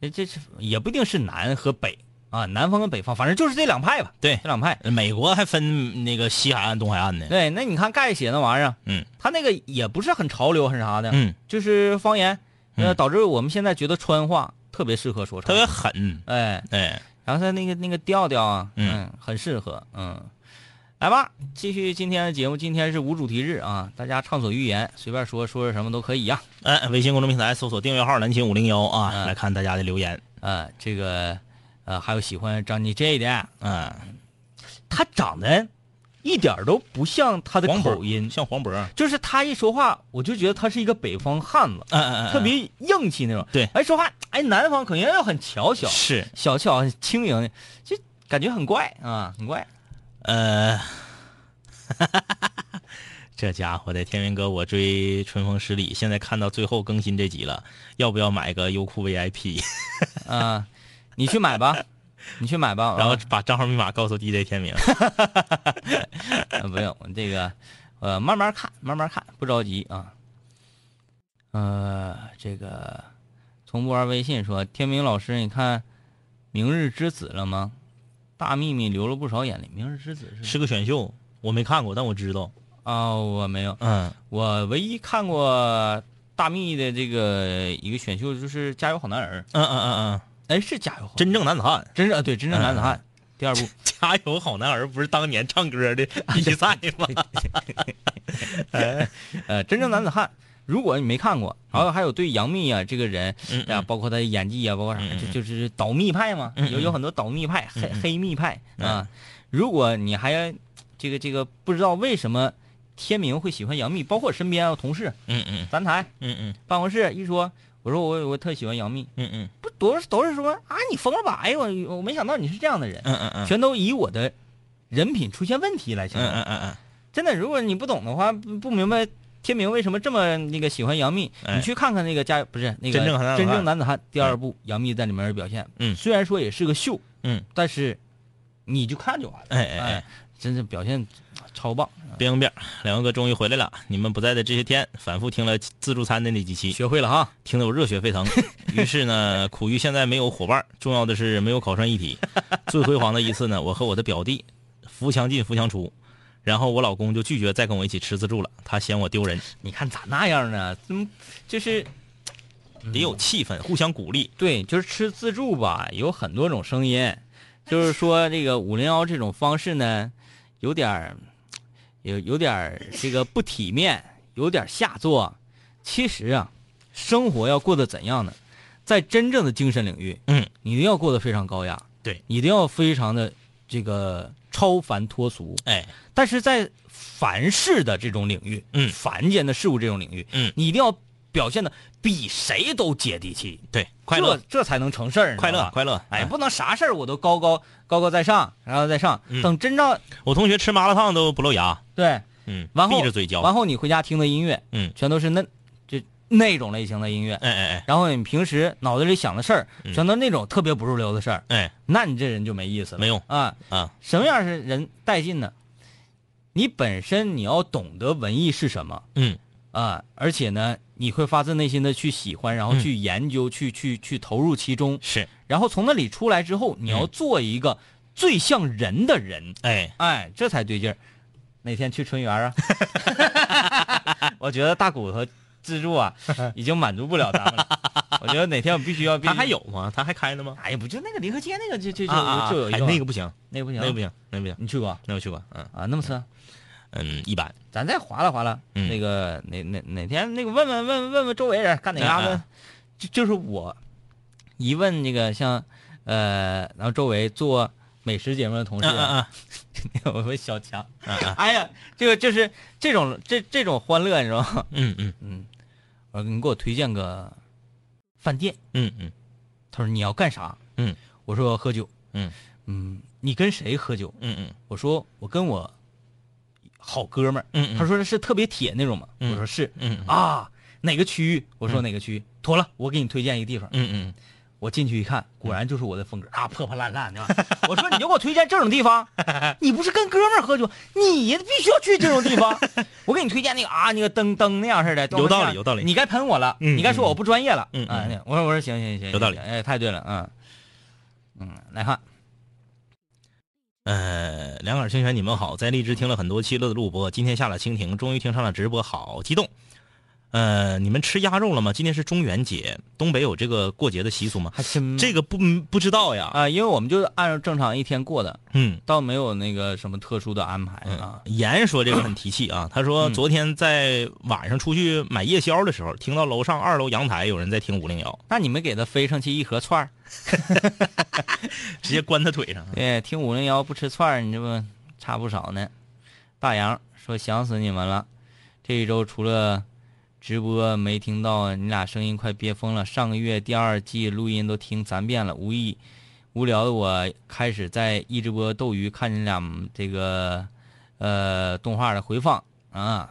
这这是也不一定是南和北啊，南方跟北方，反正就是这两派吧，对这两派。美国还分那个西海岸、东海岸呢。对，那你看盖写那玩意儿，嗯，他那个也不是很潮流，很啥的，嗯，就是方言，呃，嗯导致我们现在觉得川话特别适合说唱，特别狠。哎，哎，然后他那个那个调调啊，嗯嗯，很适合，嗯。来吧，继续今天的节目。今天是无主题日啊，大家畅所欲言，随便说说什么都可以呀、哎，微信公众平台搜索订阅号“南秦五零幺”啊，嗯来看大家的留言。啊。这个，呃，还有喜欢张尼 J 的，嗯，他长得一点儿都不像他的口音，像黄渤。就是他一说话，我就觉得他是一个北方汉子，嗯嗯嗯，特别硬气那种。对哎，说话哎，南方口音又很巧巧，是小巧很轻盈，就感觉很怪啊，很怪。呃，(laughs) 这家伙的天云哥，我追《春风十里》，现在看到最后更新这集了，要不要买个优酷 VIP？啊，你去买吧，你去买吧。(laughs) 然后啊把账号密码告诉 DJ 天明。(laughs) 呃不用这个，呃，慢慢看，慢慢看，不着急啊。呃，这个从不玩微信说，天明老师，你看《明日之子》了吗？大幂幂流了不少眼泪，《明日之子》是是个选秀，我没看过，但我知道。啊、我没有，嗯我唯一看过大幂的这个一个选秀就是《加油好男儿》，嗯嗯嗯嗯，哎，是加油好，真正男子汉，真正对真正男子汉。第二部，(laughs) 加油好男儿不是当年唱歌的比赛吗？(laughs) 呃，真正男子汉。如果你没看过，然后还有对杨幂啊这个人嗯啊，包括她的演技啊，包括啥，就就是倒蜜派嘛，有有很多倒蜜派、黑黑蜜派嗯。啊。如果你还这个这个不知道为什么天明会喜欢杨幂，包括我身边啊同事、嗯嗯。咱台嗯嗯。办公室一说，我说我我特喜欢杨幂，嗯嗯。不都是都是说啊你疯了吧？哎呦我我没想到你是这样的人，嗯嗯嗯。全都以我的人品出现问题来形嗯容。嗯嗯嗯，真的，如果你不懂的话，不不明白天明为什么这么那个喜欢杨幂，哎。你去看看那个家不是那个真正男子汉真正男子汉第二部，杨幂在里面的表现，嗯。虽然说也是个秀，嗯，但是你就看就完了，哎。哎，真是表现超棒，冰冰，两位哥终于回来了。你们不在的这些天，反复听了自助餐的那几期，学会了哈，听得我热血沸腾。(laughs) 于是呢，苦于现在没有伙伴，重要的是没有烤串一体。最辉煌的一次呢，我和我的表弟扶墙进扶墙出，然后我老公就拒绝再跟我一起吃自助了，他嫌我丢人，你看咋那样呢？嗯，就是得有气氛，互相鼓励。对，就是吃自助吧，有很多种声音，就是说这个五零幺这种方式呢，有点儿有有点儿 (laughs) 这个不体面，有点儿下作。其实啊，生活要过得怎样呢？在真正的精神领域，嗯，你一定要过得非常高雅，对你一定要非常的这个超凡脱俗。哎，但是在凡事的这种领域，嗯凡间的事物这种领域，嗯你一定要表现的比谁都接地气，对，快乐。这，这才能成事儿，快，乐快乐。哎，不能啥事儿我都高高高高在上，然后再上，嗯。等真正我同学吃麻辣烫都不露牙，对，嗯，完后闭着嘴嚼。完后你回家听的音乐，嗯，全都是那就那种类型的音乐，哎哎哎。然后你平时脑子里想的事儿，嗯。全都那种特别不入流的事儿，哎。那你这人就没意思了，没用。啊。啊，什么样是人带劲呢？你本身你要懂得文艺是什么。嗯。啊，而且呢，你会发自内心的去喜欢，然后嗯去研究，去去去投入其中，是，然后从那里出来之后，你要嗯做一个最像人的人，哎，哎，这才对劲儿。哪天去春园啊？(laughs) 我觉得大骨头自助啊，(laughs) 已经满足不了咱们了。我觉得哪天我必须要，(laughs) 他还有吗？他还开呢吗？哎呀，不就那个离合街那个就就就就有一个那个不行，那个不行，那个不行，那个不行，你去过那我去过，嗯啊？那么次，嗯，一般。咱再划拉划拉，嗯。那个哪哪哪天那个问问问问问周围人，干哪嘎子。就就是我一问那个像呃，然后周围做美食节目的同事，(laughs) 我问小强，哎呀，这个就是这种这这种欢乐，你知道吗？(laughs) 嗯嗯。嗯，我说你给我推荐个饭店，嗯嗯。他说你要干啥？嗯，我说喝酒，嗯。嗯，你跟谁喝酒？嗯嗯。我说我跟我好哥们儿，嗯嗯他说是特别铁那种吗？嗯我说是，嗯啊，哪个区域？我说哪个区域？妥了，我给你推荐一个地方。嗯嗯我进去一看，果然就是我的风格啊，破破烂烂的。(laughs) 我说你就给我推荐这种地方，(laughs) 你不是跟哥们儿喝酒，你必须要去这种地方。(laughs) 我给你推荐那个啊，那个灯灯那样式的，有道理有道理你该喷我了，嗯你该说我不专业了。嗯我说我说行行行，有道理哎，太对了，嗯嗯，来看，呃，两耳清泉，你们好，在荔枝听了很多期了的录播，今天下了蜻蜓，终于听上了直播，好激动。呃，你们吃鸭肉了吗？今天是中元节，东北有这个过节的习俗吗？这个不不知道呀。啊，因为我们就按照正常一天过的，嗯倒没有那个什么特殊的安排嗯啊。，严说这个很提气啊。(coughs) 他说嗯昨天在晚上出去买夜宵的时候，听到楼上二楼阳台有人在听五零幺，那你们给他飞上去一盒串儿，(laughs) 直接关他腿上。(laughs) 对，听五零幺不吃串儿，你这不差不少呢。大杨说想死你们了，这一周除了直播没听到，你俩声音快憋疯了。上个月第二季录音都听三遍了，无意无聊的我开始在一直播斗鱼看你俩这个呃动画的回放啊。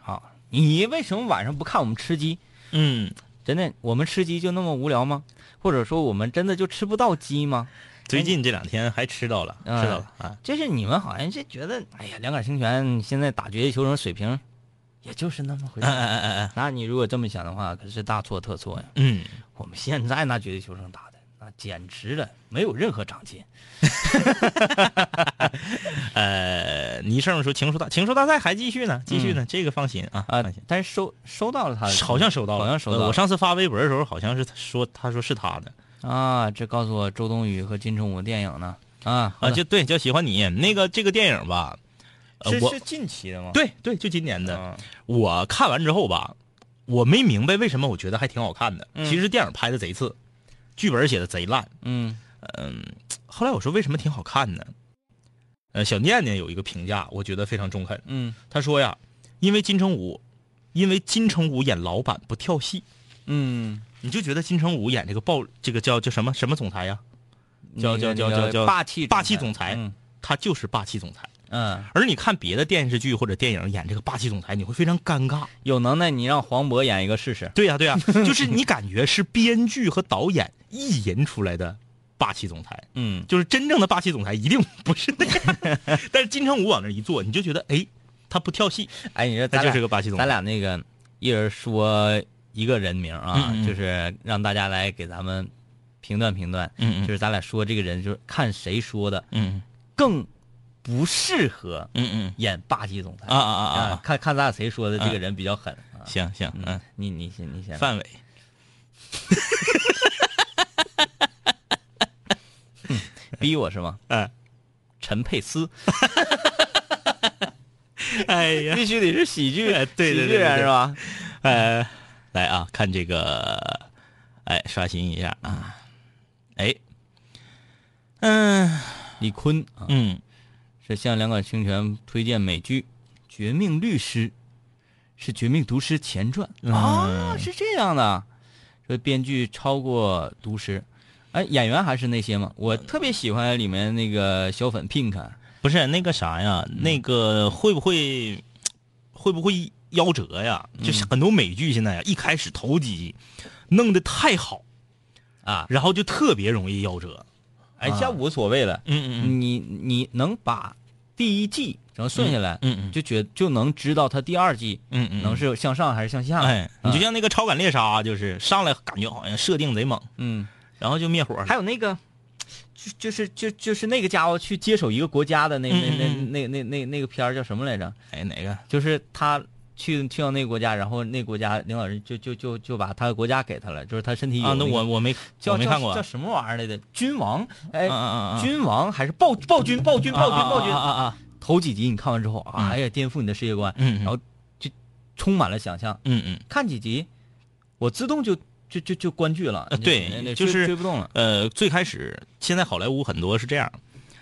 好，你为什么晚上不看我们吃鸡？嗯，真的，我们吃鸡就那么无聊吗？或者说我们真的就吃不到鸡吗？最近这两天还吃到了，吃哎到了啊。就是你们好像是觉得，哎呀，两杆清泉现在打绝地求生水平，也就是那么回事哎。哎哎哎，那你如果这么想的话，可是大错特错呀！嗯，我们现在那绝地求生打的，那简直了，没有任何长进。(laughs) 呃，倪胜说情书大情书大赛还继续呢，继续呢，这个放心啊啊放心。，但是收收到了他的，好像收到了，好像收到了。呃我上次发微博的时候，好像是说他说是他的啊，这告诉我周冬雨和金城武电影呢。啊啊，就对，就喜欢你那个这个电影吧，是是近期的吗？对对，就今年的。啊我看完之后吧，我没明白为什么我觉得还挺好看的。嗯其实电影拍的贼次，剧本写的贼烂。嗯后来我说为什么挺好看呢？呃，小念念有一个评价，我觉得非常中肯。嗯他说呀，因为金城武，因为金城武演老板不跳戏，嗯，你就觉得金城武演这个暴这个叫叫什么什么总裁呀？叫叫叫叫叫霸气霸气总裁嗯他就是霸气总裁。嗯，而你看别的电视剧或者电影演这个霸气总裁，你会非常尴尬。有能耐你让黄渤演一个试试。对呀、对呀、(laughs) 就是你感觉是编剧和导演意淫出来的霸气总裁，嗯就是真正的霸气总裁一定不是那个。但是金城武往那一坐，你就觉得哎，他不跳戏，哎，你说他就是个霸气总裁。咱俩那个一人说一个人名啊，嗯嗯就是让大家来给咱们评断评断，嗯嗯就是咱俩说这个人，就是看谁说的嗯更不适合嗯嗯。演霸气总裁。啊啊啊啊！看看咱俩谁说的这个人比较狠啊。行行，嗯，你你先你先，范伟，(laughs) 逼我是吗？哎陈佩斯。(laughs) 哎呀，必须得是喜剧，哎对对对喜剧人对对是吧？呃，来啊，看这个，哎，刷新一下啊，哎，嗯。李坤啊，嗯是向两杆清泉推荐美剧《绝命律师》，是《绝命毒师》前传、啊，是这样的。说编剧超过毒师，哎，演员还是那些吗？我特别喜欢里面那个小粉 Pink，不是那个啥呀，那个会不会会不会夭折呀？就是很多美剧现在呀，一开始投机弄得太好啊然后就特别容易夭折。哎，这无所谓了。嗯嗯你你能把第一季能顺下来，嗯嗯就觉就能知道他第二季嗯嗯，能是向上还是向下。哎，你就啊像那个超感猎杀，就是上来感觉好像设定贼猛，嗯，然后就灭火了。还有那个，就就是就就是那个家伙去接手一个国家的那那那那那那那个片儿叫什么来着？哎哪个？就是他去去到那个国家，然后那个国家领导人就就就就把他的国家给他了，就是他身体有啊，那我我没叫我没看过叫叫。什么玩意儿来的？君王？哎君王还是暴暴君？暴君？暴君？暴君？啊啊啊！头几集你看完之后哎呀，颠覆你的世界观，嗯，然后就充满了想象。嗯嗯看几集，我自动就就就就关剧了。呃对就是追追不动了。呃，最开始现在好莱坞很多是这样，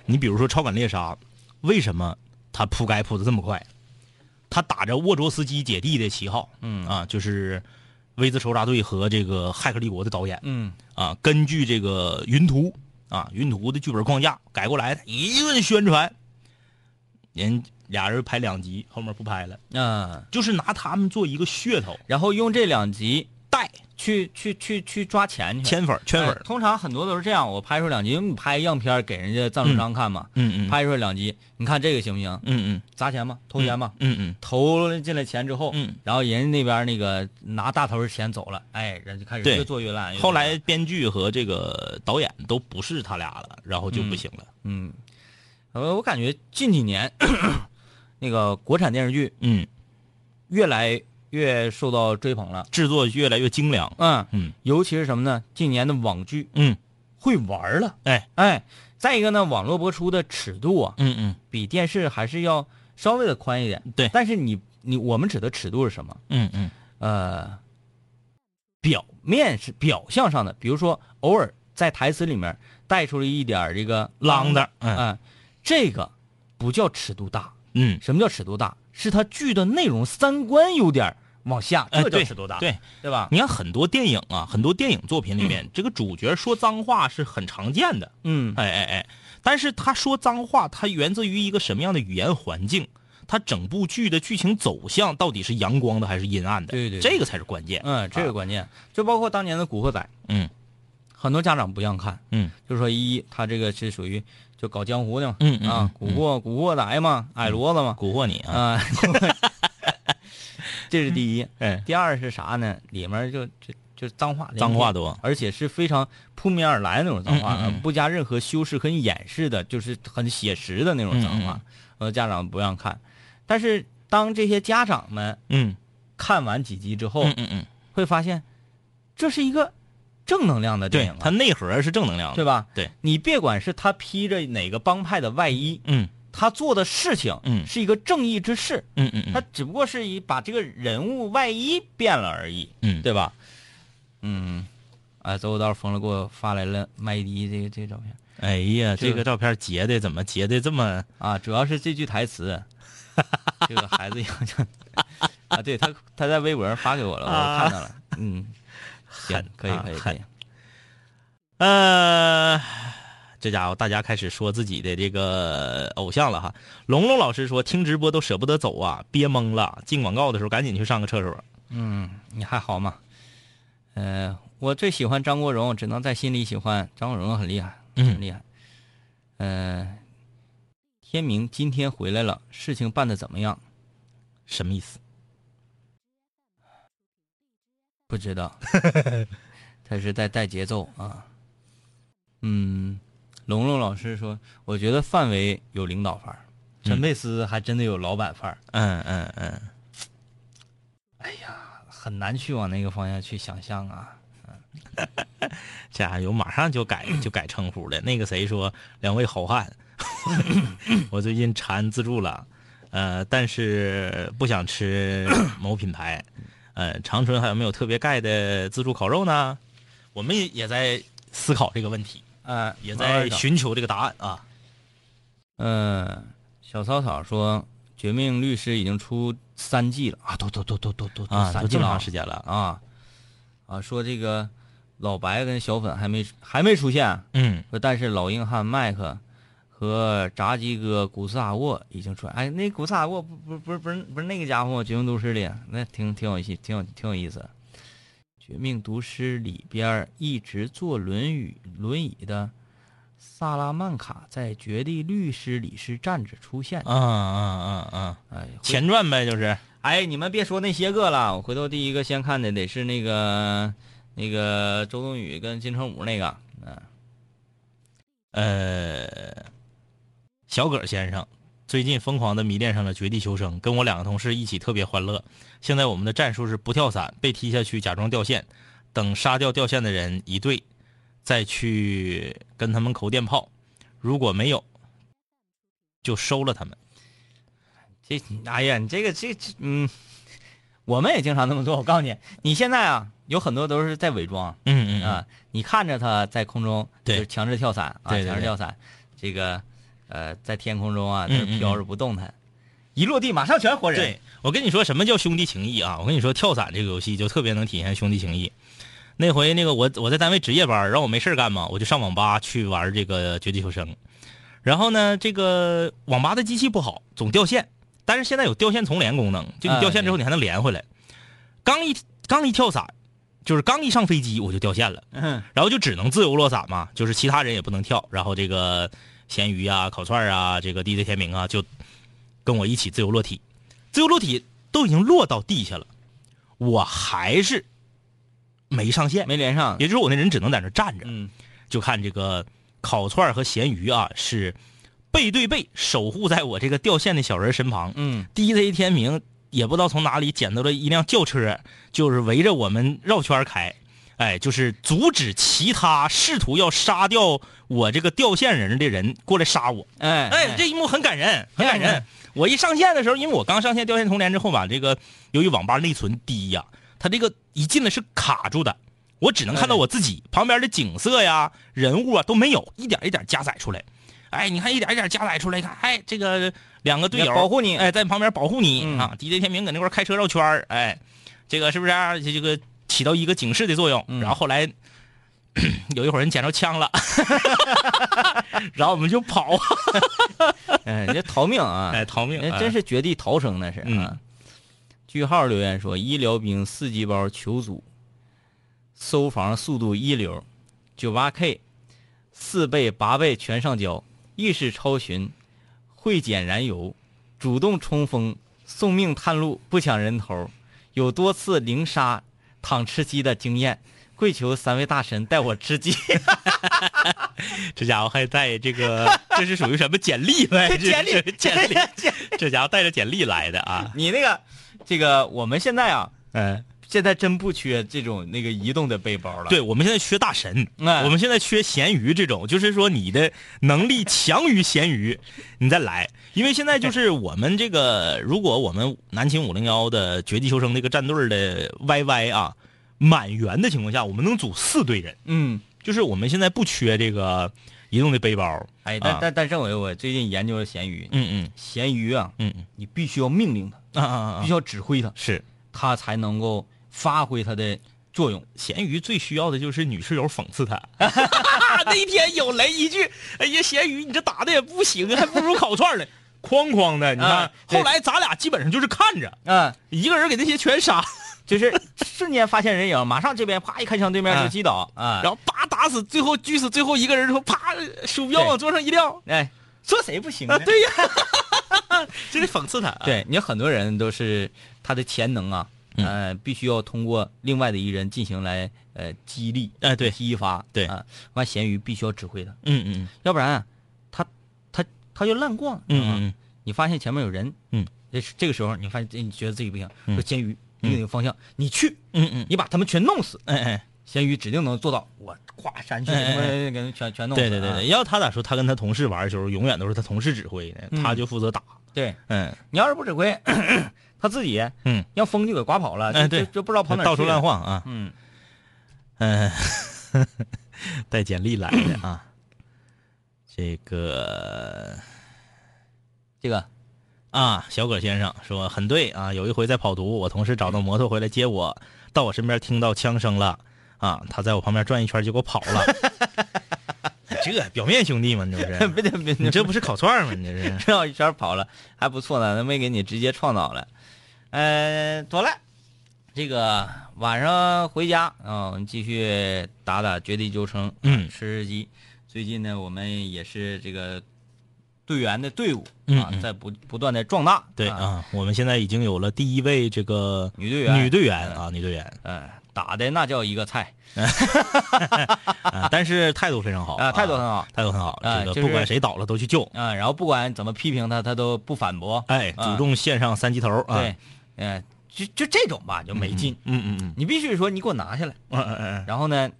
你比如说超感猎杀，为什么他铺盖铺的这么快？他打着沃卓斯基姐弟的旗号，嗯。啊，就是《威兹仇杀队》和这个《骇客帝国》的导演嗯。啊，根据这个云图啊云图的剧本框架改过来的，一顿宣传，人俩人拍两集，后面不拍了，啊，就是拿他们做一个噱头，然后用这两集带去去去去抓钱去。圈粉儿圈粉通常很多都是这样，我拍出两集，你拍样片给人家赞助商看嘛，嗯嗯拍出来两集，你看这个行不行？嗯嗯砸钱吗？投钱吗？嗯嗯投进来钱之后，嗯然后人家那边那个拿大头的钱走了，哎，人就开始越做越烂。越做越烂后来编剧和这个导演都不是他俩了，然后就不行了。嗯，呃，我感觉近几年 (coughs) 那个国产电视剧嗯，越来越受到追捧了。制作越来越精良。嗯，嗯尤其是什么呢？近年的网剧嗯，会玩了，哎，哎，再一个呢，网络播出的尺度啊，嗯嗯比电视还是要稍微的宽一点。对但是你你我们指的尺度是什么？嗯嗯呃，表面是表象上的，比如说偶尔在台词里面带出了一点这个啷的嗯、嗯这个不叫尺度大。嗯，什么叫尺度大？是它剧的内容三观有点往下，这叫尺度大，对，对吧？你看很多电影啊，很多电影作品里面，这个主角说脏话是很常见的。嗯，哎哎哎，但是他说脏话，他源自于一个什么样的语言环境？他整部剧的剧情走向到底是阳光的还是阴暗的？对对对这个才是关键。嗯，这个关键，就包括当年的《古惑仔》，嗯很多家长不让看，嗯就说一他这个是属于就搞江湖的嘛，啊，蛊惑蛊惑仔嘛，矮骡子嘛，蛊惑你啊！啊，(laughs) 这是第一。(laughs) 哎，第二是啥呢？里面就就就脏话，脏话多。而且是非常扑面而来的那种脏话，不加任何修饰和掩饰的，就是很写实的那种脏话。嗯。呃，家长不让看，但是当这些家长们嗯。看完几集之后，嗯嗯嗯，会发现这是一个正能量的电影、啊，它内核是正能量的。对吧？对，你别管是他披着哪个帮派的外衣，嗯。他做的事情，嗯。是一个正义之事，嗯嗯嗯。他只不过是以把这个人物外衣变了而已，嗯，对吧？嗯，啊，走走道疯了给我发来了麦迪这个这个照片。哎呀，这个照片截的怎么截的这么？啊，主要是这句台词，(laughs) 这个孩子样像啊，对他他在微博上发给我了，我看到了，嗯，行狠，可以可以可以，呃，这家伙大家开始说自己的这个偶像了哈。龙龙老师说听直播都舍不得走啊，憋懵了。进广告的时候赶紧去上个厕所。嗯，你还好吗？呃，我最喜欢张国荣，只能在心里喜欢张国荣，很厉害，嗯很厉害。呃，天明今天回来了，事情办的怎么样？什么意思？不知道，(laughs) 他是在带节奏啊。嗯，龙龙老师说，我觉得范伟有领导范儿，陈佩斯还真的有老板范儿，嗯嗯嗯，哎呀很难去往那个方向去想象啊。这家伙马上就改就改称呼了。那个谁说两位好汉，(laughs) 我最近馋自助了，呃，但是不想吃某品牌。呃，长春还有没有特别盖的自助烤肉呢？我们也也在思考这个问题，呃，也在寻求这个答案啊。嗯，小草草说，《绝命律师》已经出三季了啊，都都都都都都啊，都这么三季了长时间了，啊啊！说这个老白跟小粉还没还没出现，嗯说但是老硬汉麦克和炸鸡哥古斯塔沃已经出来。哎，那古斯塔沃不不不是不是不是那个家伙吗？《绝命毒师》里那挺挺有戏，挺有挺有意思。《绝命毒师》里边一直坐轮椅轮椅的萨拉曼卡在《绝地律师》里是站着出现的。啊啊啊啊，哎，前传呗，就是哎，你们别说那些个了，我回头第一个先看的得是那个那个周冬雨跟金城武那个，嗯、呃，小葛先生最近疯狂的迷恋上了绝地求生，跟我两个同事一起特别欢乐。现在我们的战术是不跳伞，被踢下去假装掉线，等杀掉掉线的人一队，再去跟他们扣电炮。如果没有，就收了他们。这哎呀，你这个这这嗯，我们也经常那么做。我告诉你，你现在啊，有很多都是在伪装嗯嗯啊，你看着他在空中对就强制跳伞啊，强制跳伞，这个呃，在天空中啊，飘着不动弹，一落地马上全活人。对，我跟你说什么叫兄弟情谊啊？我跟你说，跳伞这个游戏就特别能体现兄弟情谊。那回那个我我在单位值夜班，让我没事儿干嘛，我就上网吧去玩这个绝地求生。然后呢，这个网吧的机器不好，总掉线。但是现在有掉线重连功能，就你掉线之后你还能连回来。刚一刚一跳伞，就是刚一上飞机我就掉线了。嗯然后就只能自由落伞嘛，就是其他人也不能跳。然后这个咸鱼啊、烤串啊、这个 DJ 天明啊，就跟我一起自由落体。自由落体都已经落到地下了，我还是没上线，没连上。也就是我那人只能在那站着。嗯就看这个烤串和咸鱼啊，是背对背守护在我这个掉线的小人身旁。嗯 DJ 天明也不知道从哪里捡到了一辆轿车，就是围着我们绕圈开，哎，就是阻止其他试图要杀掉我这个掉线人的人过来杀我。哎哎，这一幕很感人，很感人人。我一上线的时候，因为我刚上线掉线重连之后吧，这个由于网吧内存低呀，它这个一进来是卡住的，我只能看到我自己旁边的景色呀、人物啊都没有，一点一点加载出来。哎，你看一点一点加载出来，看，哎，这个两个队友保护你哎，在旁边保护你、嗯啊。DJ 天明搁那块开车绕圈儿哎，这个是不是、啊、这这个起到一个警示的作用？嗯然后后来 (clears throat) 有一会儿人捡着枪了，(laughs) (laughs) 然后我们就跑，(laughs) 哎，这逃命啊！哎，逃命，人真是绝地逃生那是啊嗯。句号留言说：医疗兵四级包求组，搜房速度一流，九八 K，四倍八倍全上交，意识超群，会捡燃油，主动冲锋，送命探路不抢人头，有多次零杀躺吃鸡的经验。跪求三位大神带我吃鸡，(laughs) 这家伙还带这个，(laughs) 这是属于什么简历呗？这简历是简历，这家伙带着简历来的啊！你那个，这个我们现在啊，嗯，现在真不缺这种那个移动的背包了。对，我们现在缺大神，哎。我们现在缺咸鱼这种，就是说你的能力强于咸鱼，(laughs) 你再来。因为现在就是我们这个，如果我们南秦五零幺的绝地求生那个战队的 YY 啊满员的情况下，我们能组四队人，嗯，就是我们现在不缺这个移动的背包。哎，但啊。但但政委，我最近研究了咸鱼，嗯嗯。咸鱼啊，嗯嗯。你必须要命令他，啊啊啊。必须要指挥他，是。他才能够发挥它的作用。咸鱼最需要的就是女室友讽刺他。(laughs) 那一天有雷一句：“哎呀，咸鱼，你这打的也不行啊，还不如烤串呢。”哐哐的，你看，啊后来咱俩基本上就是看着，嗯，一个人给那些全杀，就是瞬间发现人影，马上这边啪一开枪，对面就击倒啊。然后啪打死，最后狙死最后一个人之后，啪鼠标往桌上一撂，哎，说谁不行呢？啊，对呀，(laughs) 就得讽刺他。，对你很多人都是他的潜能啊，呃，必须要通过另外的一人进行来呃激励，哎对。激发，对。啊，完咸鱼必须要指挥他，嗯嗯要不然啊，他他他就乱逛，嗯嗯你发现前面有人，嗯，这这个时候你发现哎你觉得自己不行，嗯。说咸鱼，你哪个方向，你去，嗯嗯，你把他们全弄死，哎哎，咸鱼指定能做到，我咵闪去，给给全全弄死，啊对对对。对，要他咋说？他跟他同事玩的时候，永远都是他同事指挥的，嗯。他就负责打。对，嗯。你要是不指挥，(coughs) 他自己嗯，让风就给刮跑了，哎对就就就不知道跑哪儿到处乱晃啊。嗯，嗯，(laughs) 带简历来的啊。(coughs) 这个这个啊，小葛先生说很对啊。有一回在跑毒，我同事找到摩托回来接我，到我身边听到枪声了啊，他在我旁边转一圈就给我跑了。(laughs) 这表面兄弟嘛，你这不是？别别别，你这不是烤串吗？你这是？(laughs) 绕一圈跑了，还不错呢，那没给你直接撞倒了。呃，妥了，这个晚上回家啊，我们继续打打绝地求生，吃吃鸡。最近呢，我们也是这个队员的队伍啊，嗯嗯在不不断的壮大。啊，对啊，我们现在已经有了第一位这个女队员女队员啊，女队员嗯，打的那叫一个菜。(laughs) 啊，但是态度非常好。啊，态度很好。态度很好，这个不管谁倒了都去救，啊，然后不管怎么批评他，他都不反驳。哎，啊。主动献上三级头啊，对，嗯，就就这种吧，就没劲。嗯嗯嗯你必须说你给我拿下来。嗯嗯嗯然后呢，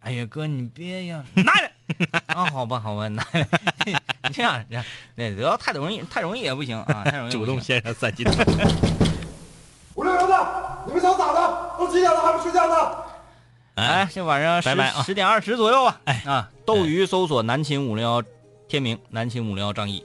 哎呀哥，你别呀，拿来。(laughs) 啊，好吧，好吧，拿来。你这样这样，那只要太容易，太容易也不行啊，太容嗯，易 (laughs) 主动献上三级头，五六零的，你们想咋的？都几点了还不睡觉呢？哎，这晚上十拜拜啊十点二十左右吧。哎啊，斗鱼搜索南秦五零幺天明南秦五零幺张毅。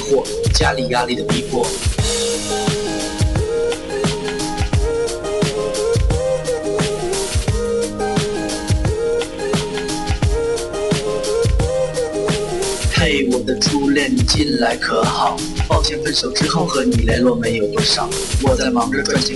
惑，家里压力的逼迫。嘿，我的初恋，你近来可好？抱歉，分手之后和你联络没有多少。我在忙着赚钱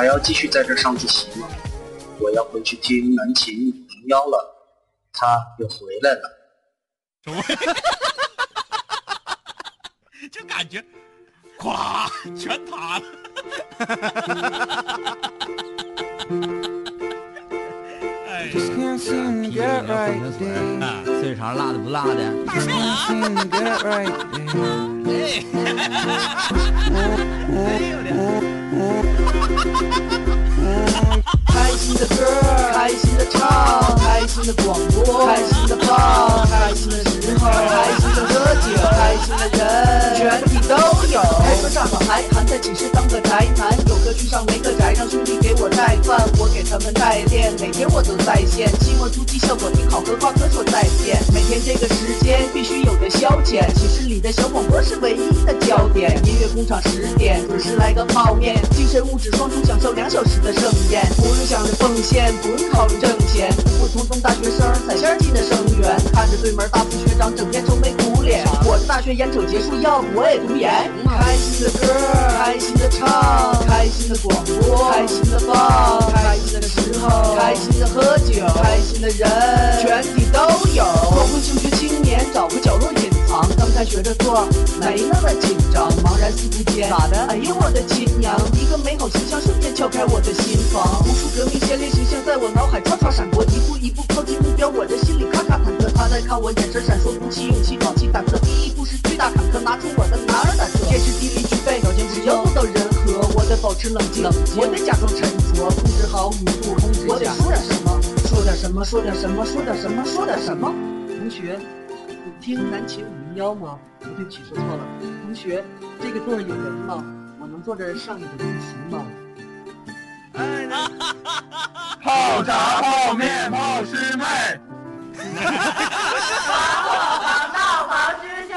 还要继续在这上自习吗？我要回去听南琴五零幺了，他又回来了。(laughs) 就感觉，咵，全塌了。哎，啊，岁肠辣的不辣的？开心的歌，开心的唱，开心的广上好还还在寝室当个宅男，有课去上没课宅，让兄弟给我带饭，我给他们代练，每天我都在线，期末突击效果挺好，和挂科说再见。每天这个时间必须有的消遣，寝室里的小广播是唯一的焦点。音乐工厂十点准时来个泡面，精神物质双重享受两小时的盛宴，不用想着奉献，不用考虑挣钱，普普通通大学生踩线进的生源，看着对门大副学长整天愁眉苦脸，我的大学演整结束，要不我也读研。开心的歌，开心的唱，开心的广播，开心的放，开心的时候，开心的喝酒，开心的人，全体都有。光棍求学青年找个角落隐藏，刚开学的做没那么紧张，茫然四顾间，咋的？哎呦我的亲娘！一个美好形象瞬间敲开我的心房，无数革命先烈形象在我脑海唰唰闪过，一步一步靠近目标，我的心里咔咔忐忑。他在看我，眼神闪烁，鼓起勇气，壮起胆子，第一步是巨大坎坷，拿出我的男儿胆色，天时地利具备，条件只要做到人和，我得保持冷静，我得假装沉着，控制好语速，控制我得说点什么，说点什么，说点什么，说点什么，说点什么。同学，你听南秦五零幺吗？不，对不起，说错了。同学，这个座有人吗？我能坐这儿上一个自习吗？(laughs) 泡茶、泡面、泡师妹。防火防盗防师兄。